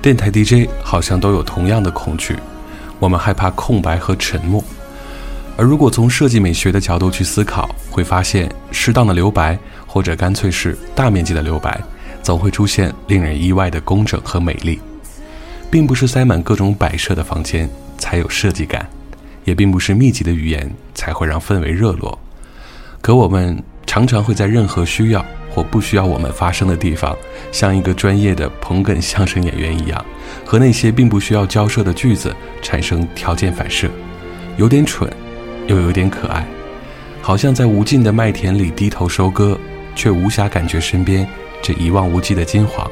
电台 DJ 好像都有同样的恐惧，我们害怕空白和沉默。而如果从设计美学的角度去思考，会发现适当的留白，或者干脆是大面积的留白，总会出现令人意外的工整和美丽。并不是塞满各种摆设的房间才有设计感，也并不是密集的语言才会让氛围热络。可我们常常会在任何需要。或不需要我们发声的地方，像一个专业的捧哏相声演员一样，和那些并不需要交涉的句子产生条件反射，有点蠢，又有点可爱，好像在无尽的麦田里低头收割，却无暇感觉身边这一望无际的金黄。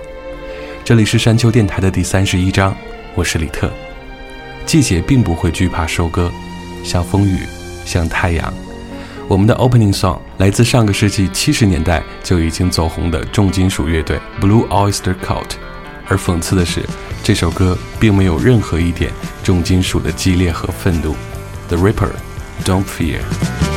这里是山丘电台的第三十一章，我是李特。季节并不会惧怕收割，像风雨，像太阳。我们的 opening song 来自上个世纪七十年代就已经走红的重金属乐队 Blue Oyster Cult，而讽刺的是，这首歌并没有任何一点重金属的激烈和愤怒。The Ripper，Don't Fear。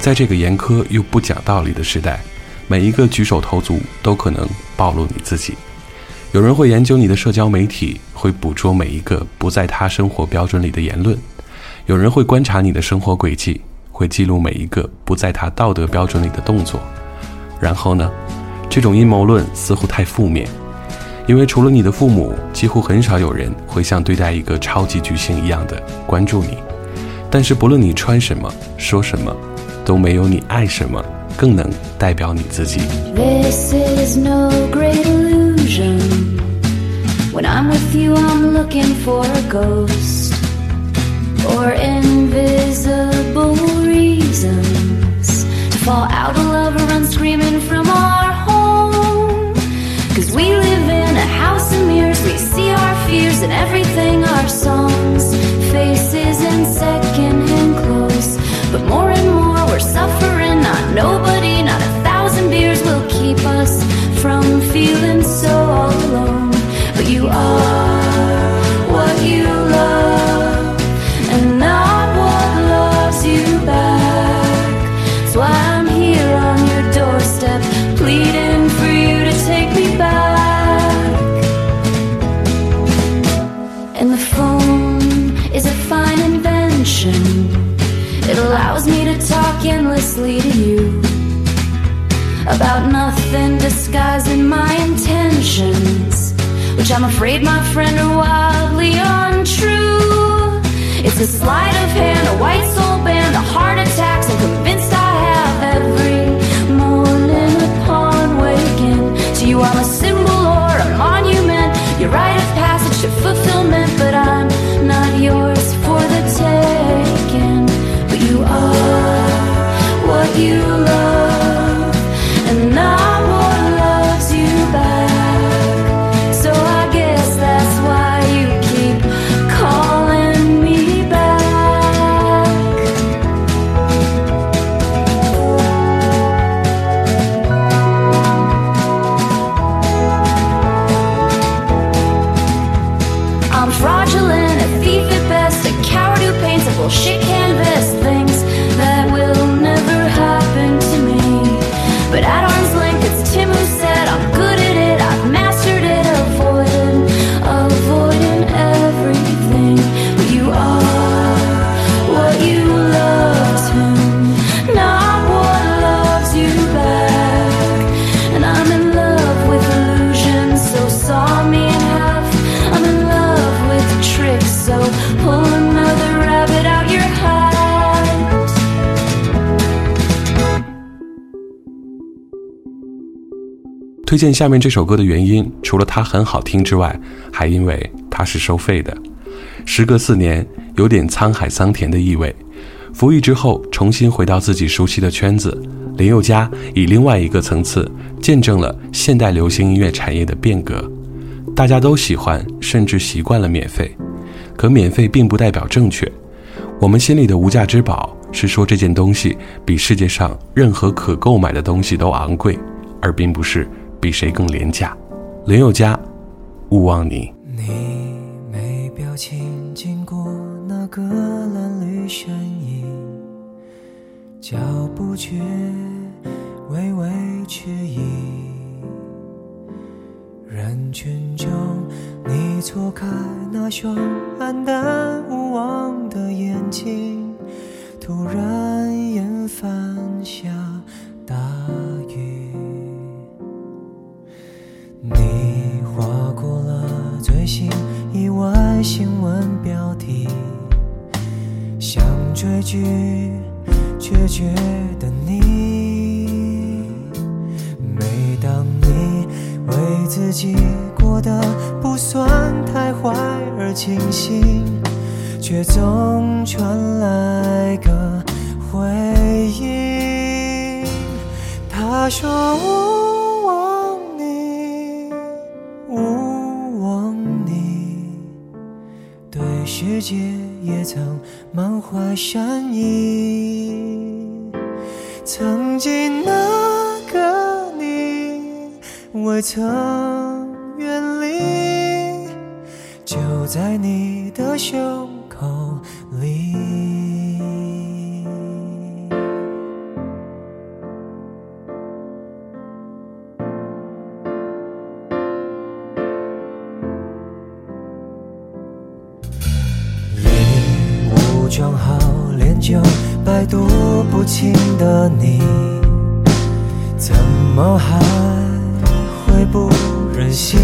在这个严苛又不讲道理的时代，每一个举手投足都可能暴露你自己。有人会研究你的社交媒体，会捕捉每一个不在他生活标准里的言论；有人会观察你的生活轨迹，会记录每一个不在他道德标准里的动作。然后呢？这种阴谋论似乎太负面，因为除了你的父母，几乎很少有人会像对待一个超级巨星一样的关注你。但是不论你穿什么，说什么。都没有你爱什么更能代表你自己。This is no great illusion. When I'm with you, I'm looking for a ghost or invisible reasons to fall out of love or run screaming from our home. Cause we live in a house of mirrors, we see our fears and everything, our songs, faces, and secondhand 推荐下面这首歌的原因，除了它很好听之外，还因为它是收费的。时隔四年，有点沧海桑田的意味。服役之后，重新回到自己熟悉的圈子，林宥嘉以另外一个层次见证了现代流行音乐产业的变革。大家都喜欢，甚至习惯了免费，可免费并不代表正确。我们心里的无价之宝是说这件东西比世界上任何可购买的东西都昂贵，而并不是比谁更廉价。林宥嘉，勿忘你。你没表情经过那个蓝绿身影，脚步却微微迟疑。人群中，你错开那双黯淡无望的眼睛，突然眼泛下大划过了最新意外新闻标题，想追剧，却觉得腻。每当你为自己过得不算太坏而庆幸，却总传来个回应。他说我世界也曾满怀善意。曾经那个你，未曾远离，就在你的胸的你，怎么还会不忍心？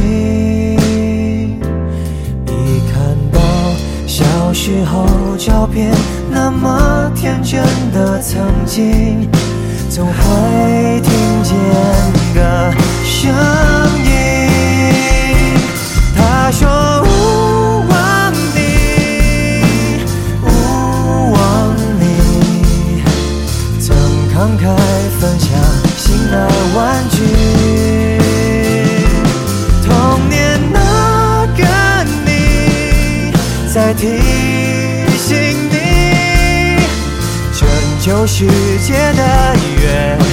一看到小时候照片，那么天真的曾经，总会听见个声世界的远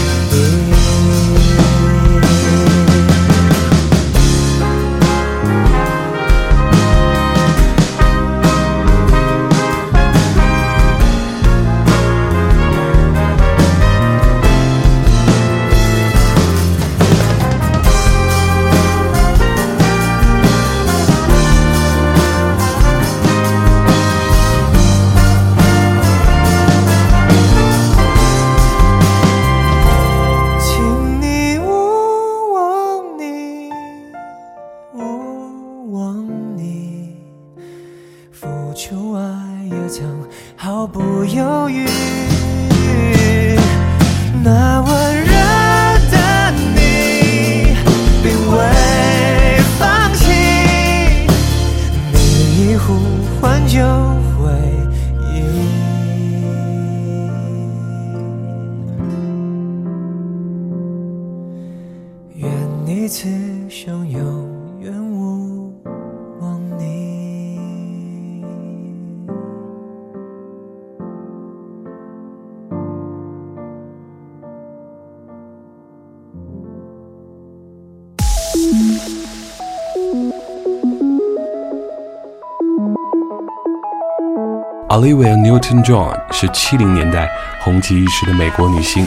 Olivia Newton-John 是七零年代红极一时的美国女星。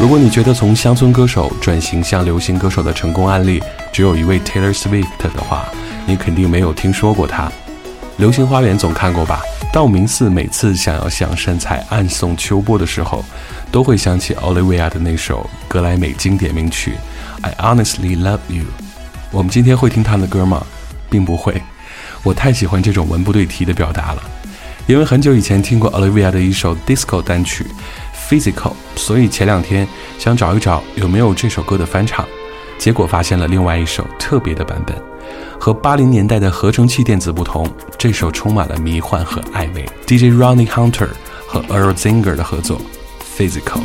如果你觉得从乡村歌手转型向流行歌手的成功案例只有一位 Taylor Swift 的话，你肯定没有听说过她。《流星花园》总看过吧？道明寺每次想要向山菜暗送秋波的时候，都会想起 Olivia 的那首格莱美经典名曲《I Honestly Love You》。我们今天会听她的歌吗？并不会。我太喜欢这种文不对题的表达了。因为很久以前听过 Olivia 的一首 disco 单曲《Physical》，所以前两天想找一找有没有这首歌的翻唱，结果发现了另外一首特别的版本。和八零年代的合成器电子不同，这首充满了迷幻和暧昧。DJ Ronnie Hunter 和 Earl Zinger 的合作《Physical》。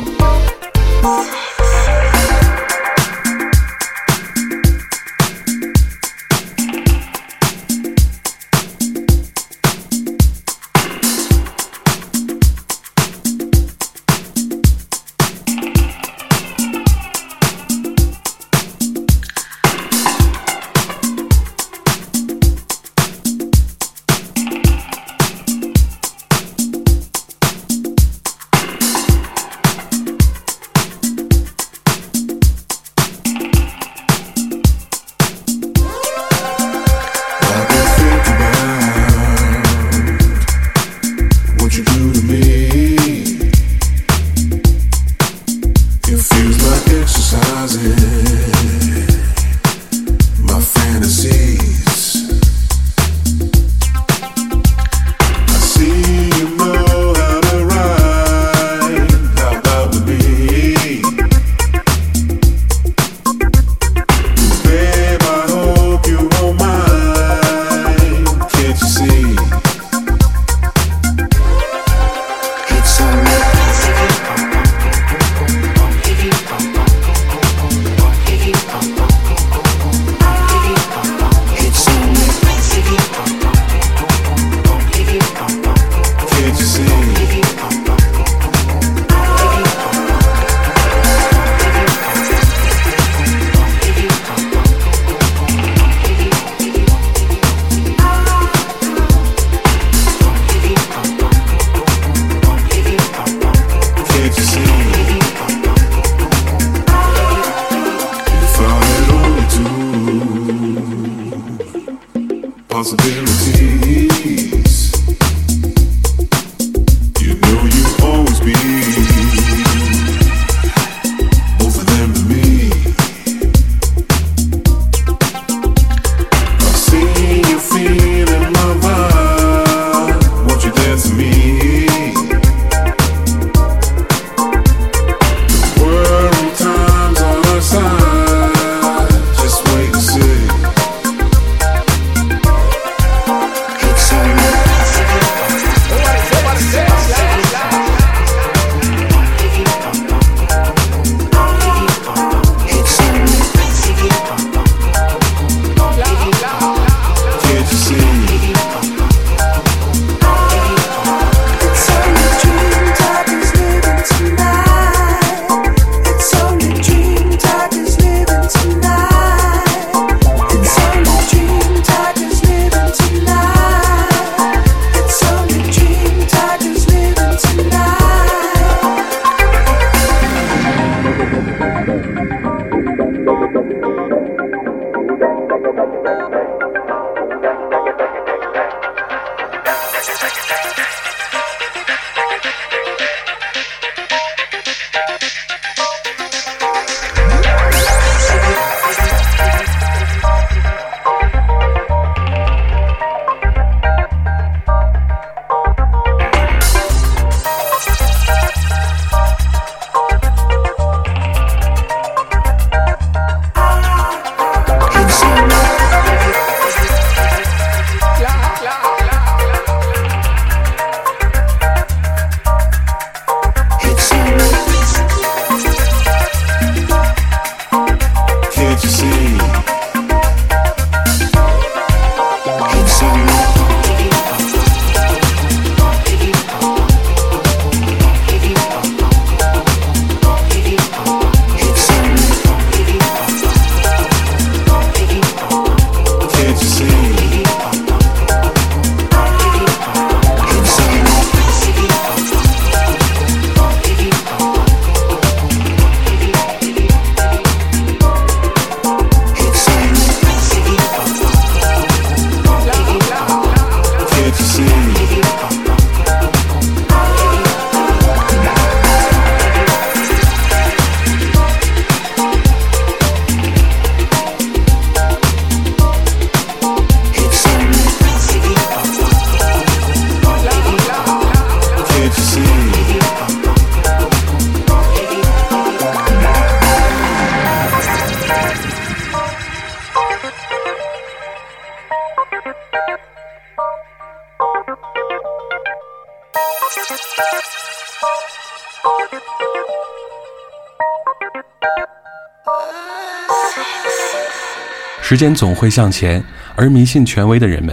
时间总会向前，而迷信权威的人们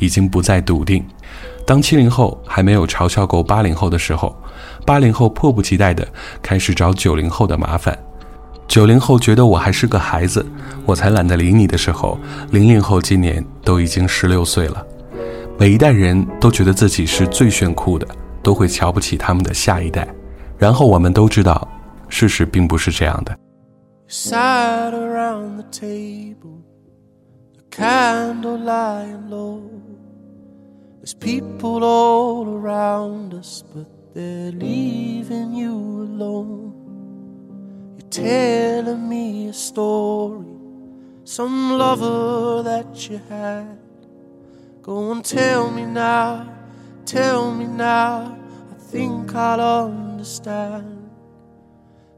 已经不再笃定。当七零后还没有嘲笑够八零后的时候，八零后迫不及待地开始找九零后的麻烦。九零后觉得我还是个孩子，我才懒得理你的时候，零零后今年都已经十六岁了。每一代人都觉得自己是最炫酷的，都会瞧不起他们的下一代。然后我们都知道，事实并不是这样的。sat around the table, the candle lying low. There's people all around us, but they're leaving you alone. You're telling me a story, some lover that you had. Go and tell me now, tell me now. I think I'll understand.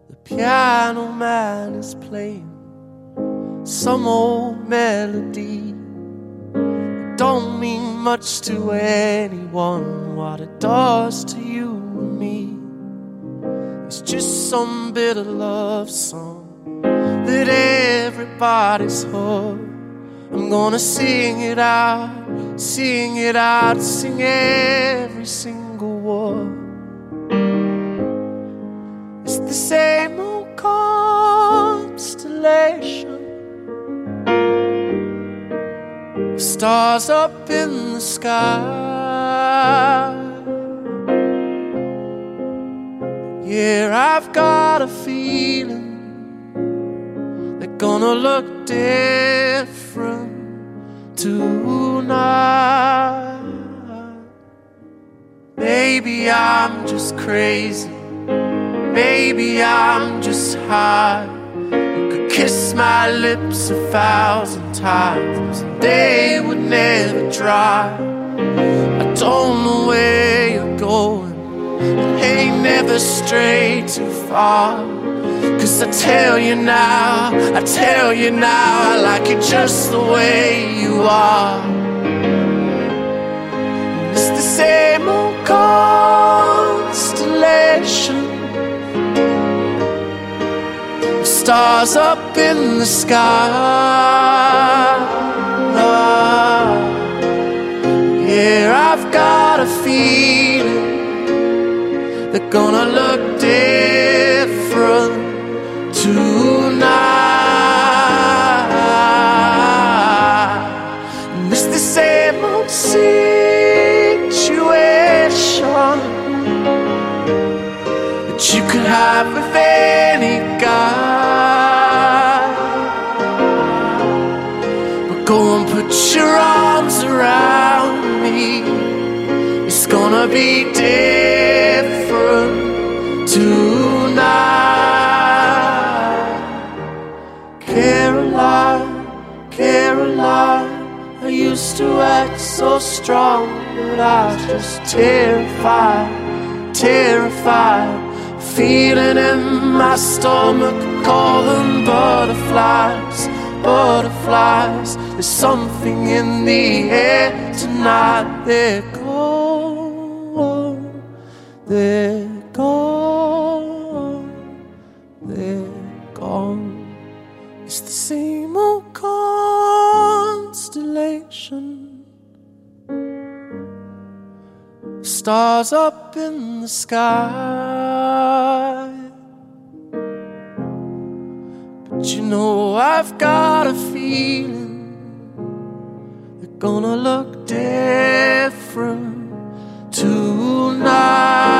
The piano man is playing some old melody. It don't mean much to anyone what it does to you and me. It's just some bitter love song that everybody's heard. I'm gonna sing it out, sing it out, sing every single word. It's the same old constellation. Stars up in the sky. Yeah, I've got a feeling they're gonna look different tonight. Maybe I'm just crazy. Maybe I'm just high. You could kiss my lips a thousand times, and they would never dry. I don't know where you're going. It ain't never stray too far. Cause I tell you now, I tell you now, I like it just the way you are. It's the same old constellation. Stars up in the sky. Yeah, I've got a feeling they're gonna look different tonight. It's the same old situation that you could have with strong, but I was just terrified, terrified. Feeling in my stomach, call them butterflies, butterflies. There's something in the air tonight. They're gone, they're gone, they're gone. It's the same old constellation. Stars up in the sky. But you know, I've got a feeling they're gonna look different tonight.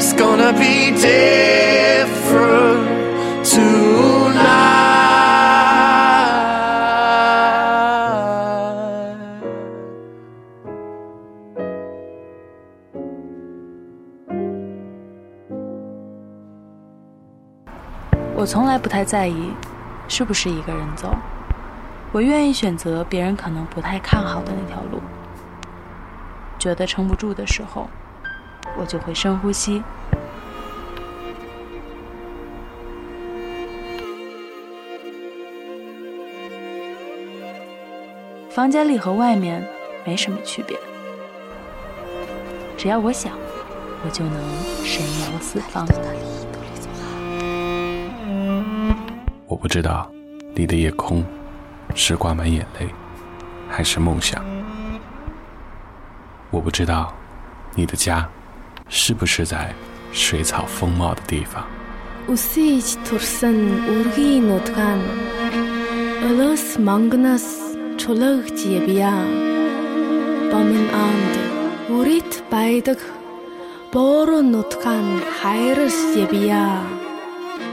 It's gonna be different tonight. 我从来不太在意是不是一个人走，我愿意选择别人可能不太看好的那条路。觉得撑不住的时候，我就会深呼吸。房间里和外面没什么区别，只要我想，我就能神游四方。我不知道你的夜空是挂满眼泪，还是梦想。我不知道你的家是不是在水草丰茂的地方？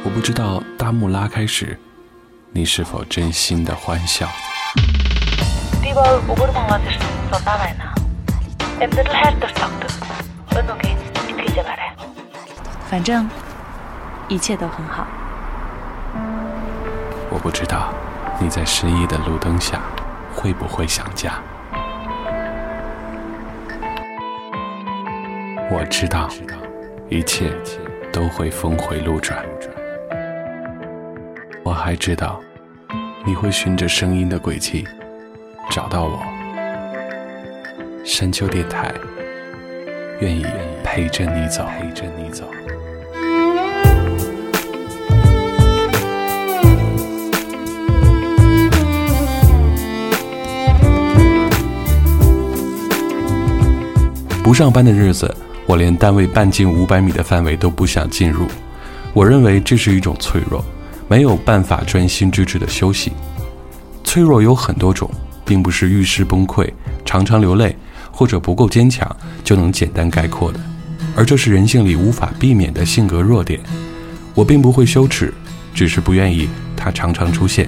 我不知道大幕拉开时，你是否真心的欢笑。反正一切都很好。我不知道你在深夜的路灯下会不会想家。我知道一切都会峰回路转。我还知道你会循着声音的轨迹找到我。山丘电台愿意陪着你走，陪着你走。不上班的日子，我连单位半径五百米的范围都不想进入。我认为这是一种脆弱，没有办法专心致志的休息。脆弱有很多种，并不是遇事崩溃、常常流泪或者不够坚强就能简单概括的，而这是人性里无法避免的性格弱点。我并不会羞耻，只是不愿意它常常出现。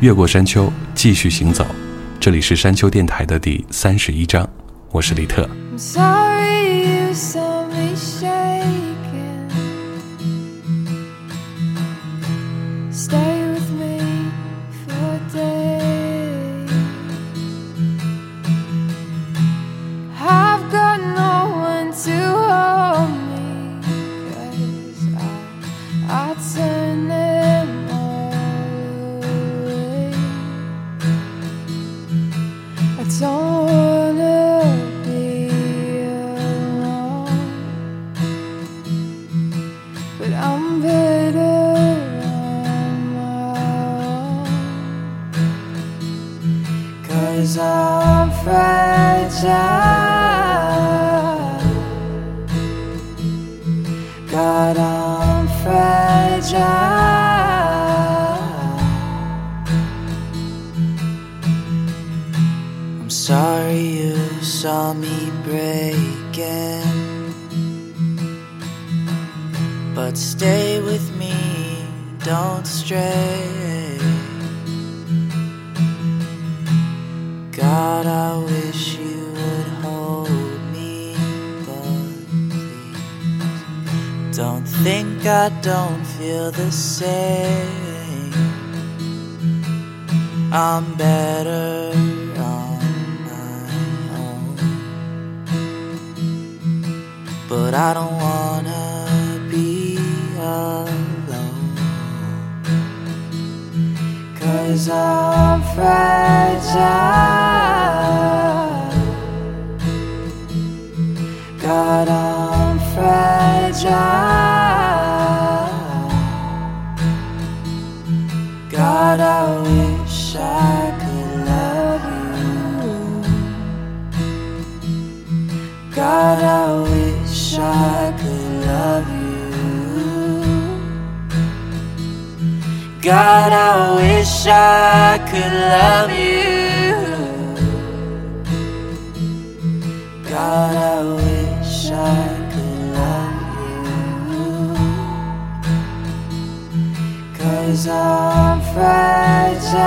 越过山丘，继续行走。这里是山丘电台的第三十一章，我是李特。Cause I'm fragile. I don't feel the same. I'm better on my own. But I don't wanna be alone. Cause I'm fragile. God, I'm fragile. God, I wish I could love you. God, I wish I could love you. God, I wish I could love you. God, I wish I Cause I'm fragile.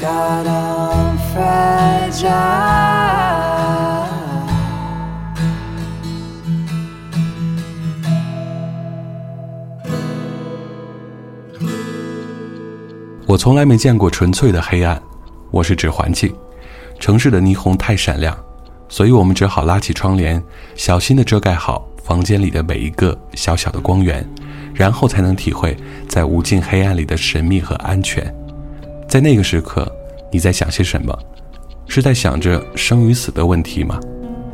God, I'm fragile. 我从来没见过纯粹的黑暗，我是指环境。城市的霓虹太闪亮，所以我们只好拉起窗帘，小心地遮盖好房间里的每一个小小的光源，然后才能体会在无尽黑暗里的神秘和安全。在那个时刻，你在想些什么？是在想着生与死的问题吗？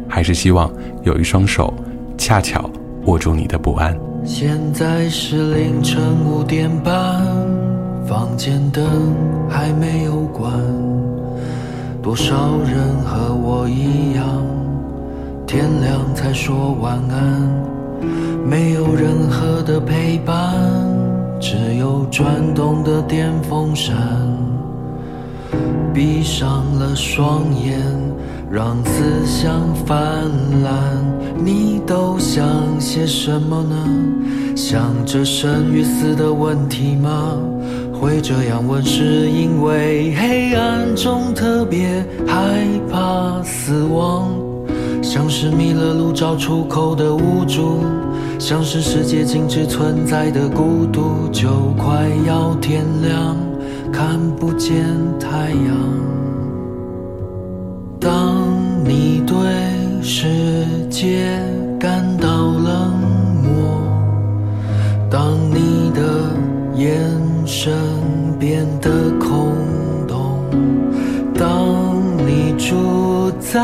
还是希望有一双手恰巧握住你的不安？现在是凌晨五点半，房间灯还没有关。多少人和我一样，天亮才说晚安，没有任何的陪伴，只有转动的电风扇。闭上了双眼，让思想泛滥。你都想些什么呢？想着生与死的问题吗？会这样问，是因为黑暗中特别害怕死亡，像是迷了路找出口的无助，像是世界静止存在的孤独，就快要天亮，看不见太阳。当你对世界感到冷漠，当你的眼神变得空洞，当你住在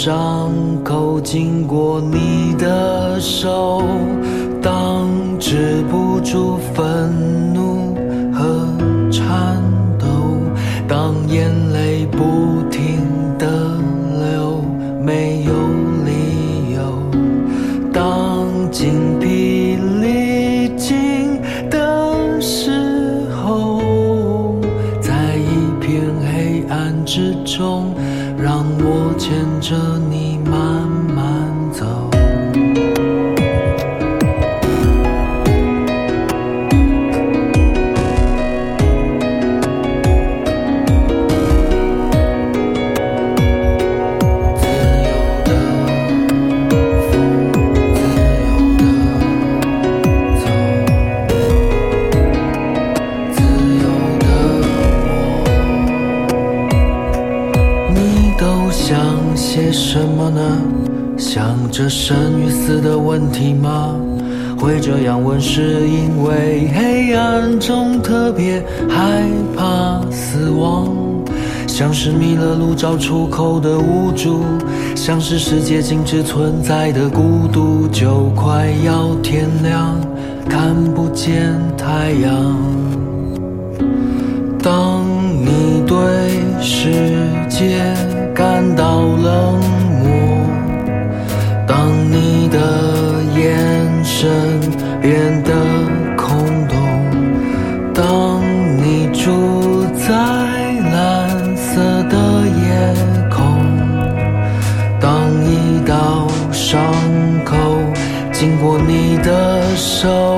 伤口经过你的手，当止不住分着生与死的问题吗？会这样问，是因为黑暗中特别害怕死亡。像是迷了路找出口的无助，像是世界静止存在的孤独，就快要天亮，看不见太阳。当你对世界感到冷身变得空洞，当你住在蓝色的夜空，当一道伤口经过你的手，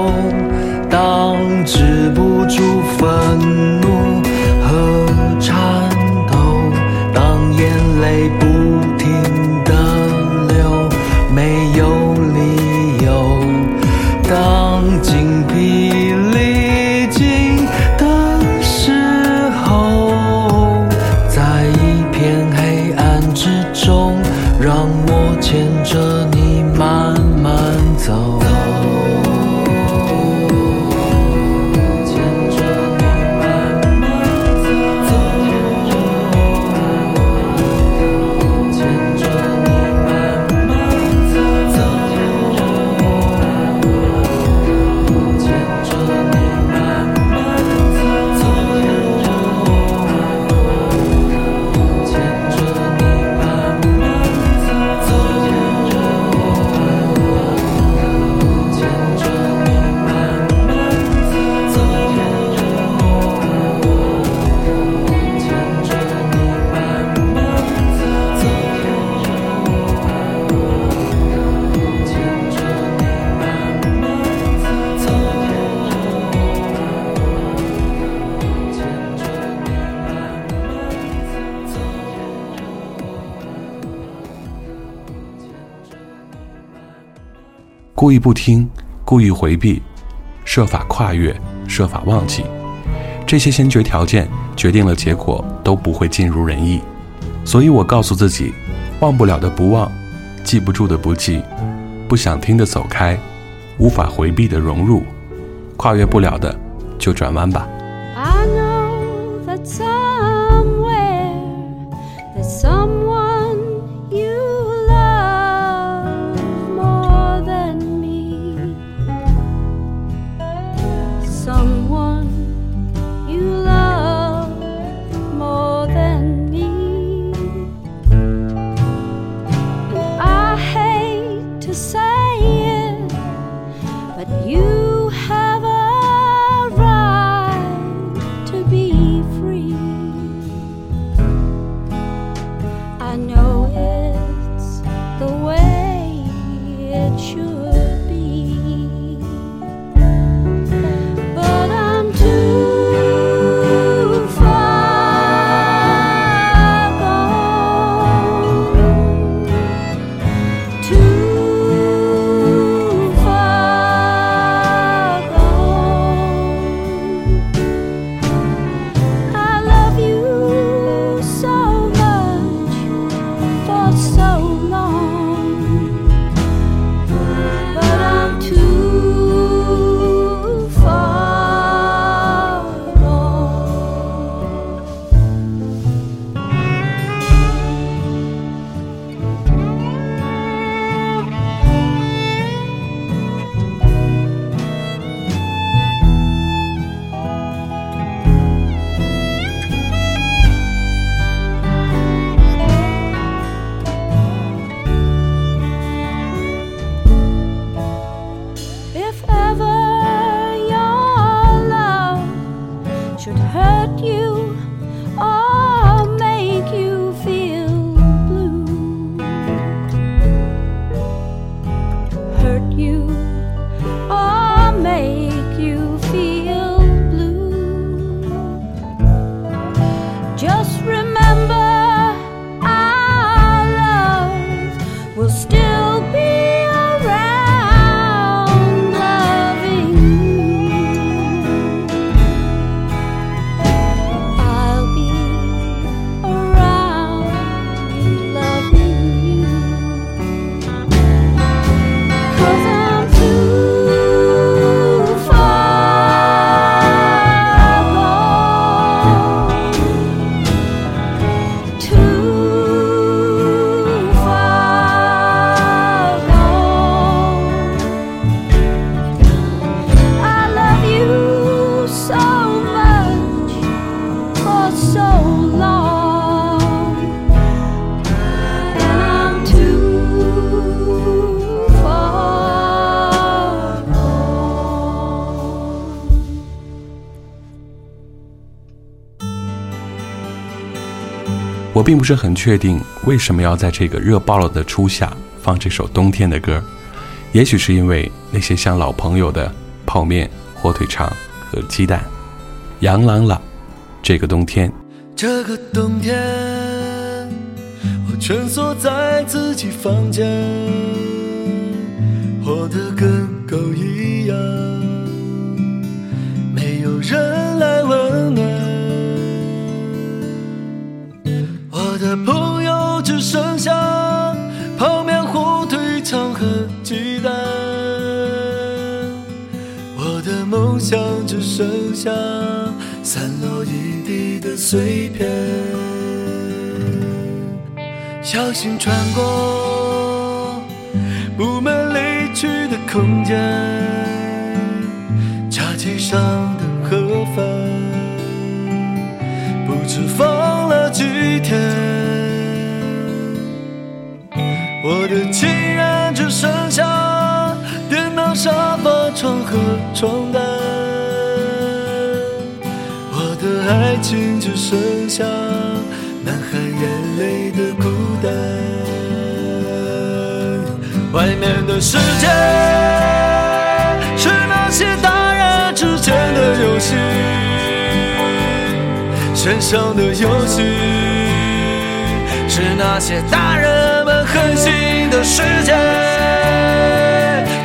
故意不听，故意回避，设法跨越，设法忘记，这些先决条件决定了结果都不会尽如人意。所以我告诉自己，忘不了的不忘，记不住的不记，不想听的走开，无法回避的融入，跨越不了的就转弯吧。并不是很确定为什么要在这个热爆了的初夏放这首冬天的歌，也许是因为那些像老朋友的泡面、火腿肠和鸡蛋。杨朗朗，这个冬天，这个冬天，我蜷缩在自己房间，活得跟狗一样，没有人来温暖。我的朋友只剩下泡面、火腿肠和鸡蛋，我的梦想只剩下散落一地的碎片。小心穿过布满离去的空间，茶几上的盒饭，不知放几天。我的情人只剩下电脑、沙发、床和床单，我的爱情只剩下男孩眼泪的孤单。外面的世界是那些大人之间的游戏，线上的游戏是那些大人们横行的世界。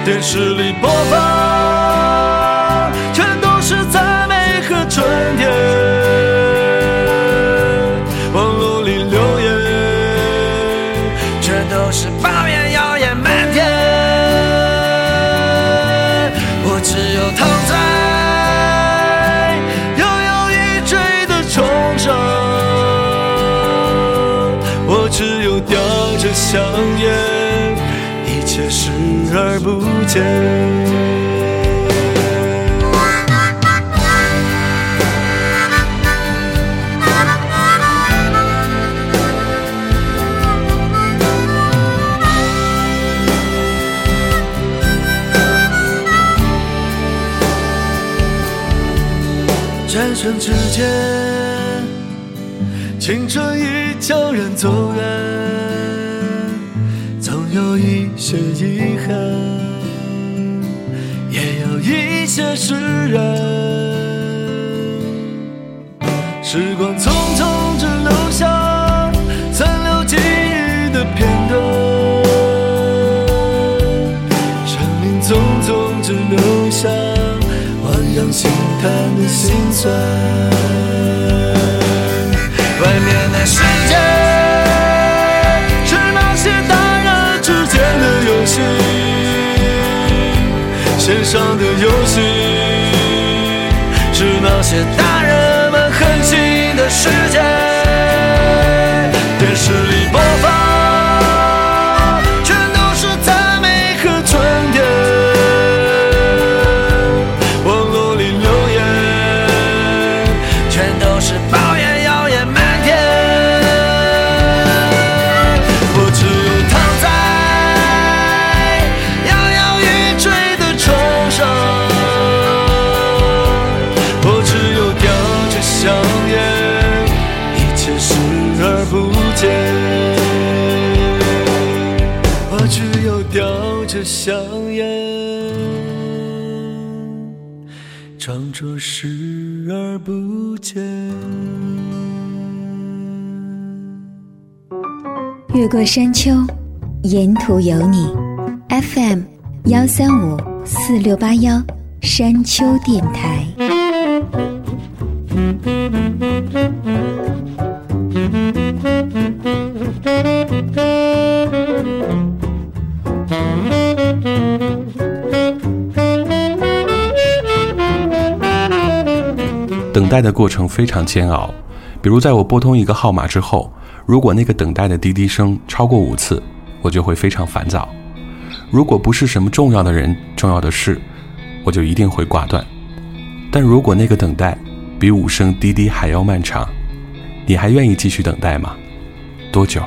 电视里播放全都是赞美和春天，网络里留言全都是而不见。转瞬之间，青春已悄然走远，总有一些遗些释然。时光匆匆，只留下残留记忆的片段；生命匆匆，只留下汪洋心叹的心酸。上的游戏是那些大人们狠心的世界。山丘，沿途有你。FM 幺三五四六八幺，山丘电台。等待的过程非常煎熬。比如，在我拨通一个号码之后，如果那个等待的滴滴声超过五次，我就会非常烦躁。如果不是什么重要的人、重要的事，我就一定会挂断。但如果那个等待比五声滴滴还要漫长，你还愿意继续等待吗？多久？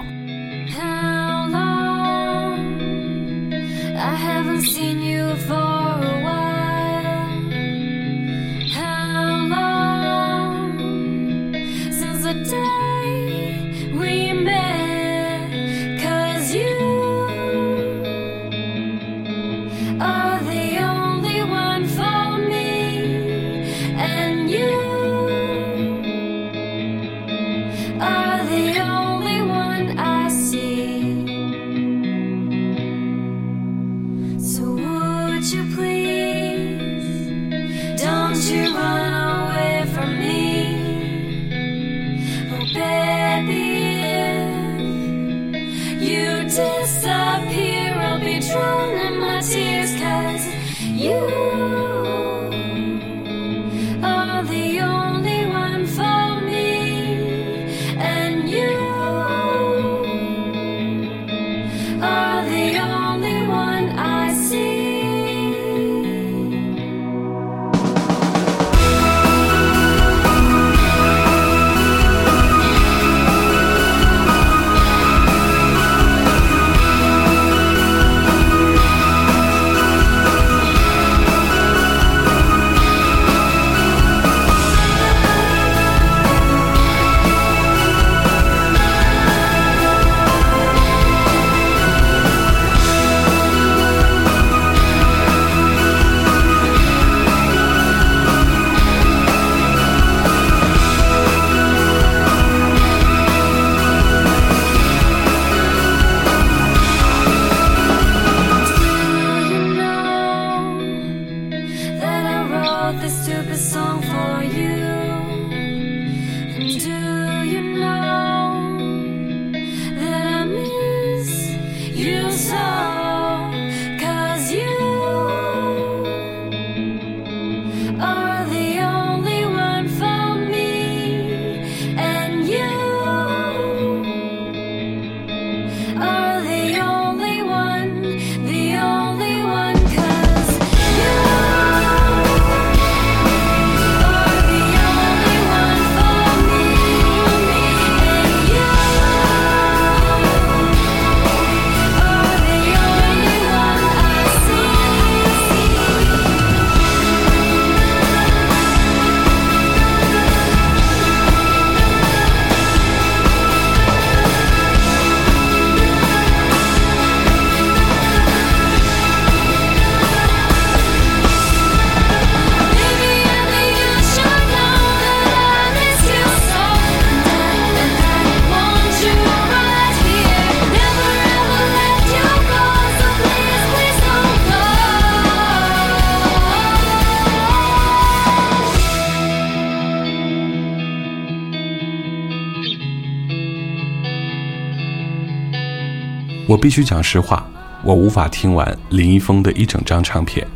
必须讲实话，我无法听完林一峰的一整张唱片，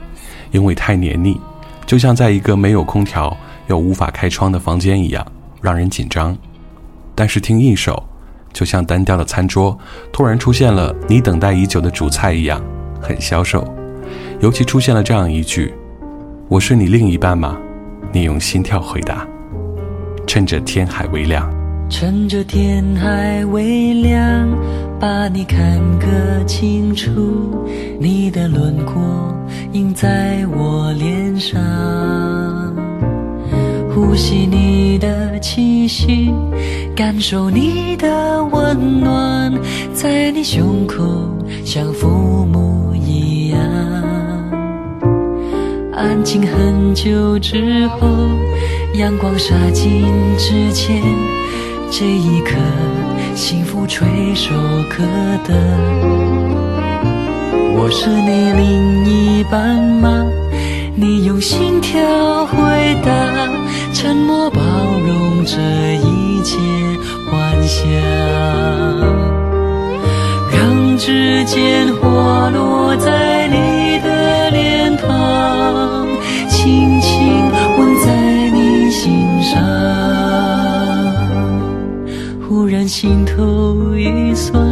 因为太黏腻，就像在一个没有空调又无法开窗的房间一样，让人紧张。但是听一首，就像单调的餐桌突然出现了你等待已久的主菜一样，很消瘦。尤其出现了这样一句：“我是你另一半吗？”你用心跳回答。趁着天还微亮，趁着天还微亮，把你看个清楚，你的轮廓印在我脸上，呼吸你的气息，感受你的温暖，在你胸口像父母一样。安静很久之后，阳光洒进之前，这一刻，幸福垂手可得。我是你另一半吗？你用心跳回答，沉默包容这一切幻想，让指尖滑落在你心头一酸，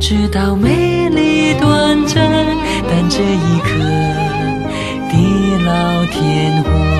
知道美丽短暂，但这一刻地老天荒。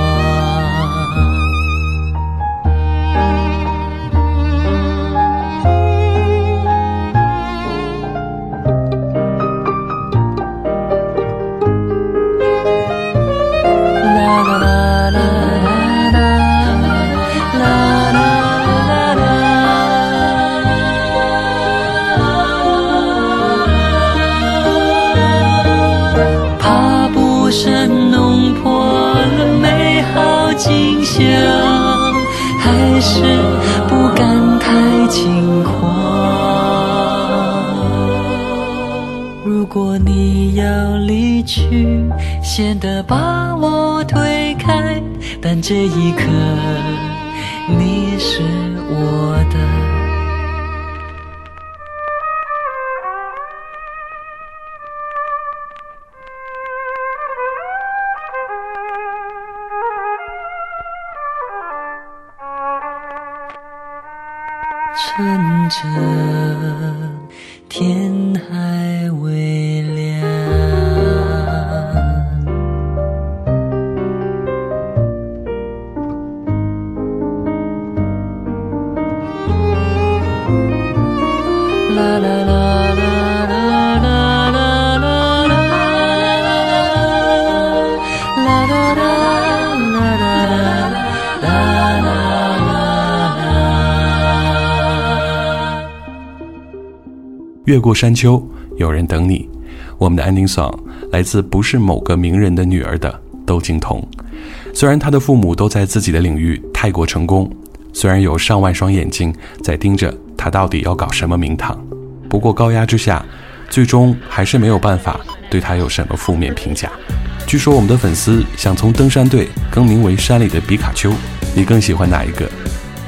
越过山丘，有人等你。我们的 ending song 来自不是某个名人的女儿的窦靖童。虽然她的父母都在自己的领域太过成功，虽然有上万双眼睛在盯着她到底要搞什么名堂，不过高压之下，最终还是没有办法对她有什么负面评价。据说我们的粉丝想从登山队更名为山里的比卡丘，你更喜欢哪一个？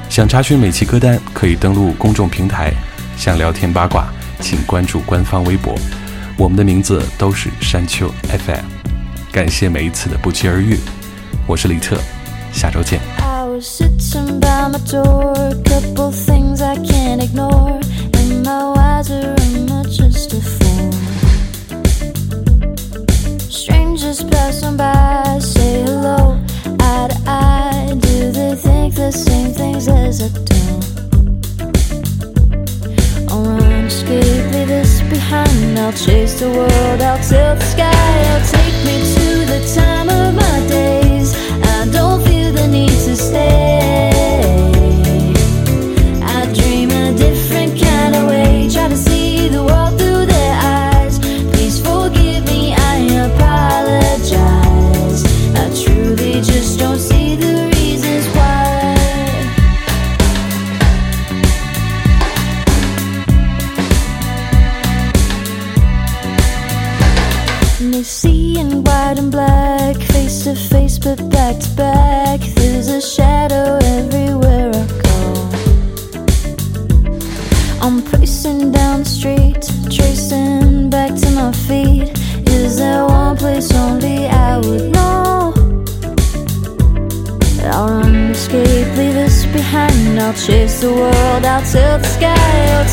想查询每期歌单，可以登录公众平台。想聊天八卦，请关注官方微博，我们的名字都是山丘 FM。感谢每一次的不期而遇，我是李特，下周见。Do they think the same things as I do? This behind. I'll chase the world, I'll tilt the sky. I'll take me to the time of my days. I don't feel the need to stay. To but back to back. There's a shadow everywhere I go. I'm pacing down the street, tracing back to my feet. Is there one place only I would know? I'll run, escape, leave this behind. I'll chase the world, I'll tilt the sky, I'll